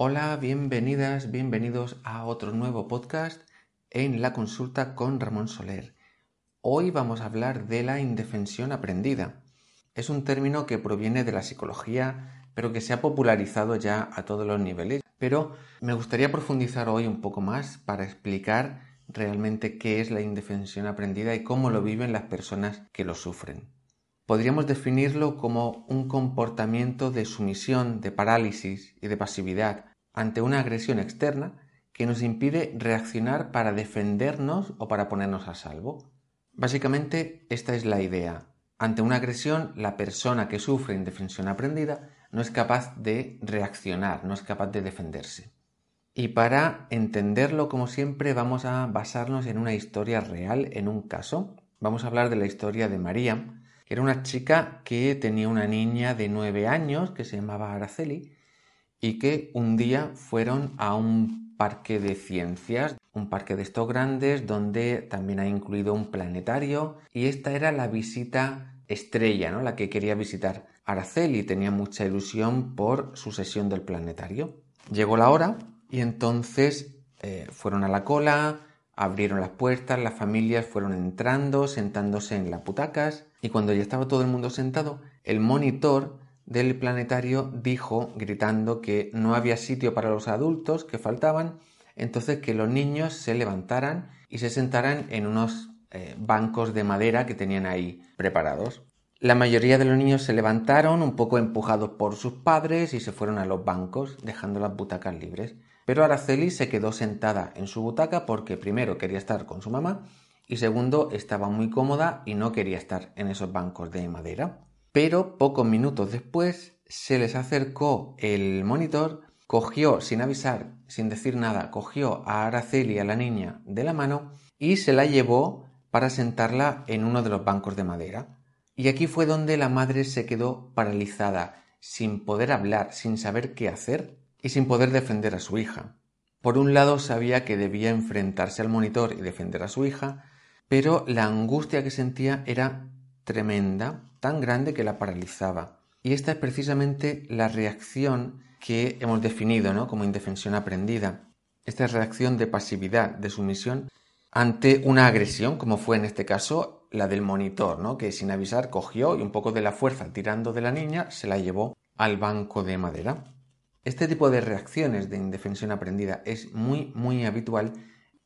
Hola, bienvenidas, bienvenidos a otro nuevo podcast en la consulta con Ramón Soler. Hoy vamos a hablar de la indefensión aprendida. Es un término que proviene de la psicología, pero que se ha popularizado ya a todos los niveles. Pero me gustaría profundizar hoy un poco más para explicar realmente qué es la indefensión aprendida y cómo lo viven las personas que lo sufren. Podríamos definirlo como un comportamiento de sumisión, de parálisis y de pasividad ante una agresión externa que nos impide reaccionar para defendernos o para ponernos a salvo. Básicamente, esta es la idea. Ante una agresión, la persona que sufre indefensión aprendida no es capaz de reaccionar, no es capaz de defenderse. Y para entenderlo, como siempre, vamos a basarnos en una historia real, en un caso. Vamos a hablar de la historia de María, era una chica que tenía una niña de nueve años que se llamaba Araceli y que un día fueron a un parque de ciencias, un parque de estos grandes donde también ha incluido un planetario y esta era la visita estrella, ¿no? La que quería visitar Araceli, tenía mucha ilusión por su sesión del planetario. Llegó la hora y entonces eh, fueron a la cola, abrieron las puertas, las familias fueron entrando, sentándose en las butacas y cuando ya estaba todo el mundo sentado, el monitor del planetario dijo, gritando, que no había sitio para los adultos que faltaban, entonces que los niños se levantaran y se sentaran en unos eh, bancos de madera que tenían ahí preparados. La mayoría de los niños se levantaron un poco empujados por sus padres y se fueron a los bancos, dejando las butacas libres. Pero Araceli se quedó sentada en su butaca porque primero quería estar con su mamá y segundo, estaba muy cómoda y no quería estar en esos bancos de madera. Pero pocos minutos después se les acercó el monitor, cogió sin avisar, sin decir nada, cogió a Araceli, a la niña, de la mano y se la llevó para sentarla en uno de los bancos de madera. Y aquí fue donde la madre se quedó paralizada, sin poder hablar, sin saber qué hacer y sin poder defender a su hija. Por un lado sabía que debía enfrentarse al monitor y defender a su hija, pero la angustia que sentía era tremenda, tan grande que la paralizaba. Y esta es precisamente la reacción que hemos definido ¿no? como indefensión aprendida. Esta reacción de pasividad, de sumisión ante una agresión, como fue en este caso la del monitor, ¿no? que sin avisar cogió y un poco de la fuerza tirando de la niña se la llevó al banco de madera. Este tipo de reacciones de indefensión aprendida es muy, muy habitual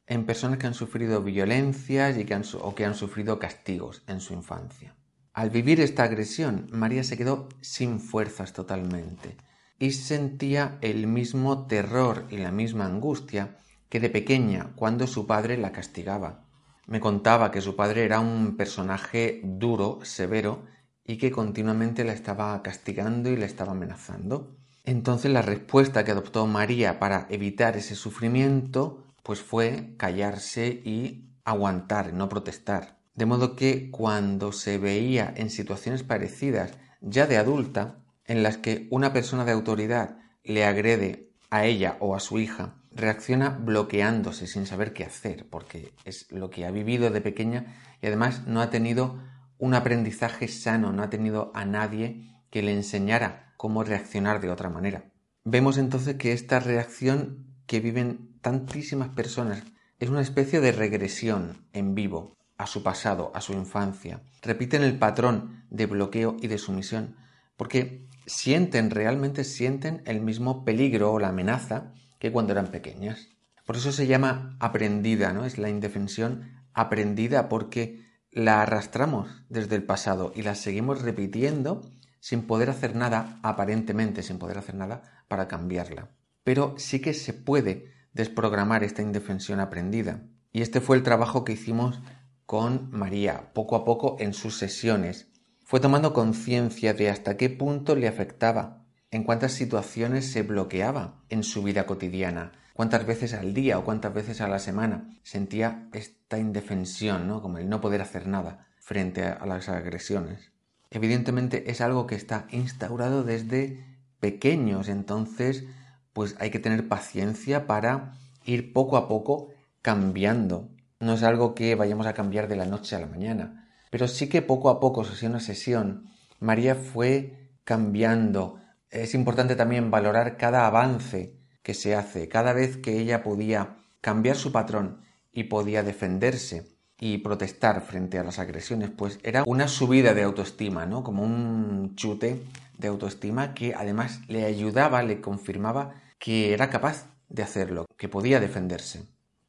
en personas que han sufrido violencias y que han, o que han sufrido castigos en su infancia. Al vivir esta agresión, María se quedó sin fuerzas totalmente y sentía el mismo terror y la misma angustia que de pequeña cuando su padre la castigaba. Me contaba que su padre era un personaje duro, severo, y que continuamente la estaba castigando y la estaba amenazando. Entonces la respuesta que adoptó María para evitar ese sufrimiento pues fue callarse y aguantar, no protestar. De modo que cuando se veía en situaciones parecidas ya de adulta, en las que una persona de autoridad le agrede a ella o a su hija, reacciona bloqueándose sin saber qué hacer, porque es lo que ha vivido de pequeña y además no ha tenido un aprendizaje sano, no ha tenido a nadie que le enseñara cómo reaccionar de otra manera. Vemos entonces que esta reacción que viven tantísimas personas. Es una especie de regresión en vivo a su pasado, a su infancia. Repiten el patrón de bloqueo y de sumisión porque sienten, realmente sienten el mismo peligro o la amenaza que cuando eran pequeñas. Por eso se llama aprendida, ¿no? Es la indefensión aprendida porque la arrastramos desde el pasado y la seguimos repitiendo sin poder hacer nada, aparentemente sin poder hacer nada, para cambiarla. Pero sí que se puede desprogramar esta indefensión aprendida. Y este fue el trabajo que hicimos con María, poco a poco en sus sesiones. Fue tomando conciencia de hasta qué punto le afectaba, en cuántas situaciones se bloqueaba en su vida cotidiana, cuántas veces al día o cuántas veces a la semana sentía esta indefensión, ¿no? como el no poder hacer nada frente a las agresiones. Evidentemente es algo que está instaurado desde pequeños, entonces pues hay que tener paciencia para ir poco a poco cambiando. No es algo que vayamos a cambiar de la noche a la mañana, pero sí que poco a poco, sesión a sesión, María fue cambiando. Es importante también valorar cada avance, que se hace cada vez que ella podía cambiar su patrón y podía defenderse y protestar frente a las agresiones, pues era una subida de autoestima, ¿no? Como un chute de autoestima que además le ayudaba, le confirmaba que era capaz de hacerlo, que podía defenderse.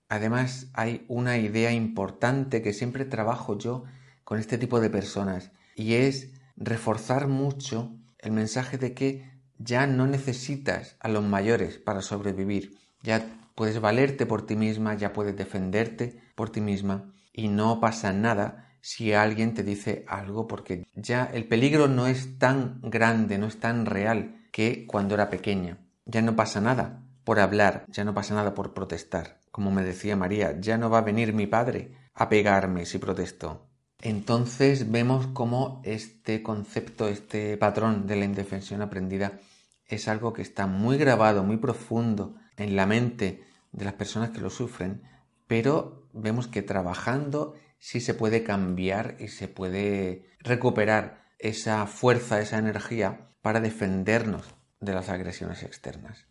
Además, hay una idea importante que siempre trabajo yo con este tipo de personas y es reforzar mucho el mensaje de que ya no necesitas a los mayores para sobrevivir, ya puedes valerte por ti misma, ya puedes defenderte por ti misma y no pasa nada si alguien te dice algo porque ya el peligro no es tan grande, no es tan real que cuando era pequeña. Ya no pasa nada por hablar, ya no pasa nada por protestar. Como me decía María, ya no va a venir mi padre a pegarme si protesto. Entonces vemos cómo este concepto, este patrón de la indefensión aprendida es algo que está muy grabado, muy profundo en la mente de las personas que lo sufren, pero vemos que trabajando sí se puede cambiar y se puede recuperar esa fuerza, esa energía para defendernos de las agresiones externas.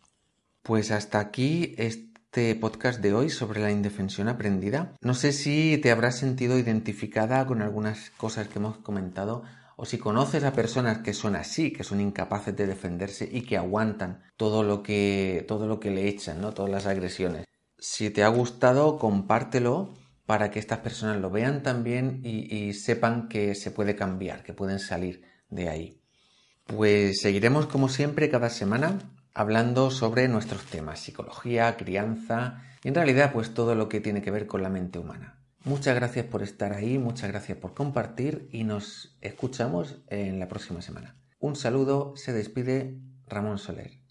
Pues hasta aquí este podcast de hoy sobre la indefensión aprendida. No sé si te habrás sentido identificada con algunas cosas que hemos comentado o si conoces a personas que son así, que son incapaces de defenderse y que aguantan todo lo que todo lo que le echan, ¿no? Todas las agresiones. Si te ha gustado, compártelo para que estas personas lo vean también y, sepan que se puede cambiar, que pueden salir de ahí. Pues seguiremos como siempre cada semana hablando sobre nuestros temas, psicología, crianza y en realidad pues todo lo que tiene que ver con la mente humana. Muchas gracias por estar ahí, muchas gracias por compartir y nos escuchamos en la próxima semana. Un saludo, se despide Ramón Soler.